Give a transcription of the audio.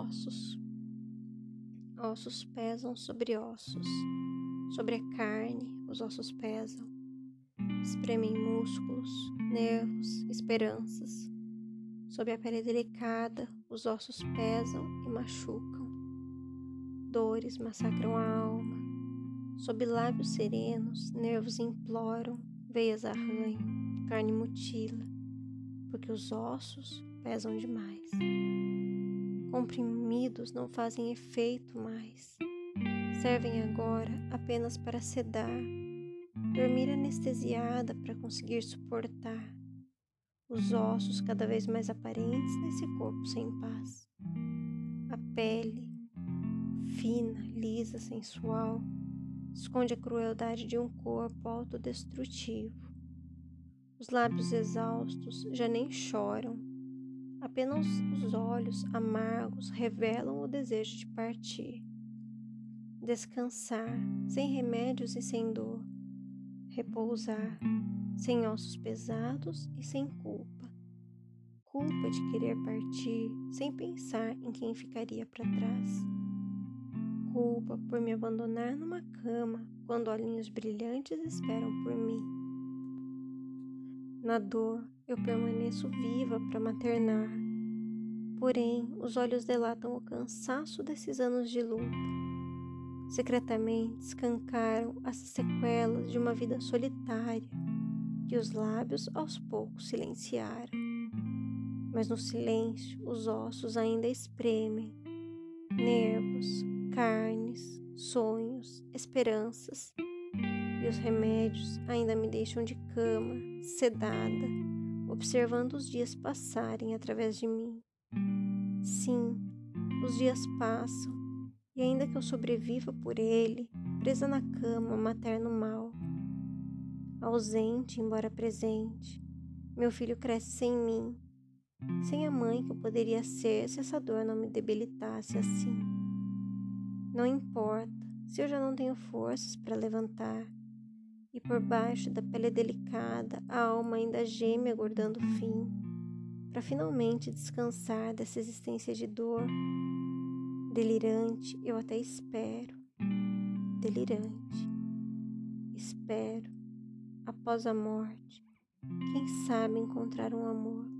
ossos. Ossos pesam sobre ossos. Sobre a carne, os ossos pesam. Espremem músculos, nervos, esperanças. Sob a pele delicada, os ossos pesam e machucam. Dores massacram a alma. Sob lábios serenos, nervos imploram, veias arranham, carne mutila, porque os ossos pesam demais. Comprimidos não fazem efeito mais. Servem agora apenas para sedar, dormir anestesiada para conseguir suportar os ossos cada vez mais aparentes nesse corpo sem paz. A pele, fina, lisa, sensual, esconde a crueldade de um corpo autodestrutivo. Os lábios exaustos já nem choram, apenas os olhos amargos revelam o desejo de partir. Descansar, sem remédios e sem dor. Repousar, sem ossos pesados e sem culpa. Culpa de querer partir sem pensar em quem ficaria para trás culpa por me abandonar numa cama quando olhinhos brilhantes esperam por mim. Na dor, eu permaneço viva para maternar. Porém, os olhos delatam o cansaço desses anos de luta. Secretamente escancaram as sequelas de uma vida solitária que os lábios aos poucos silenciaram. Mas no silêncio, os ossos ainda espremem, nervos, carnes, sonhos, esperanças. E os remédios ainda me deixam de cama, sedada, observando os dias passarem através de mim. Sim, os dias passam, e ainda que eu sobreviva por ele, presa na cama, materno mal, ausente, embora presente, meu filho cresce sem mim, sem a mãe que eu poderia ser se essa dor não me debilitasse assim. Não importa se eu já não tenho forças para levantar e por baixo da pele delicada a alma ainda geme aguardando o fim, para finalmente descansar dessa existência de dor. Delirante, eu até espero. Delirante. Espero, após a morte, quem sabe encontrar um amor.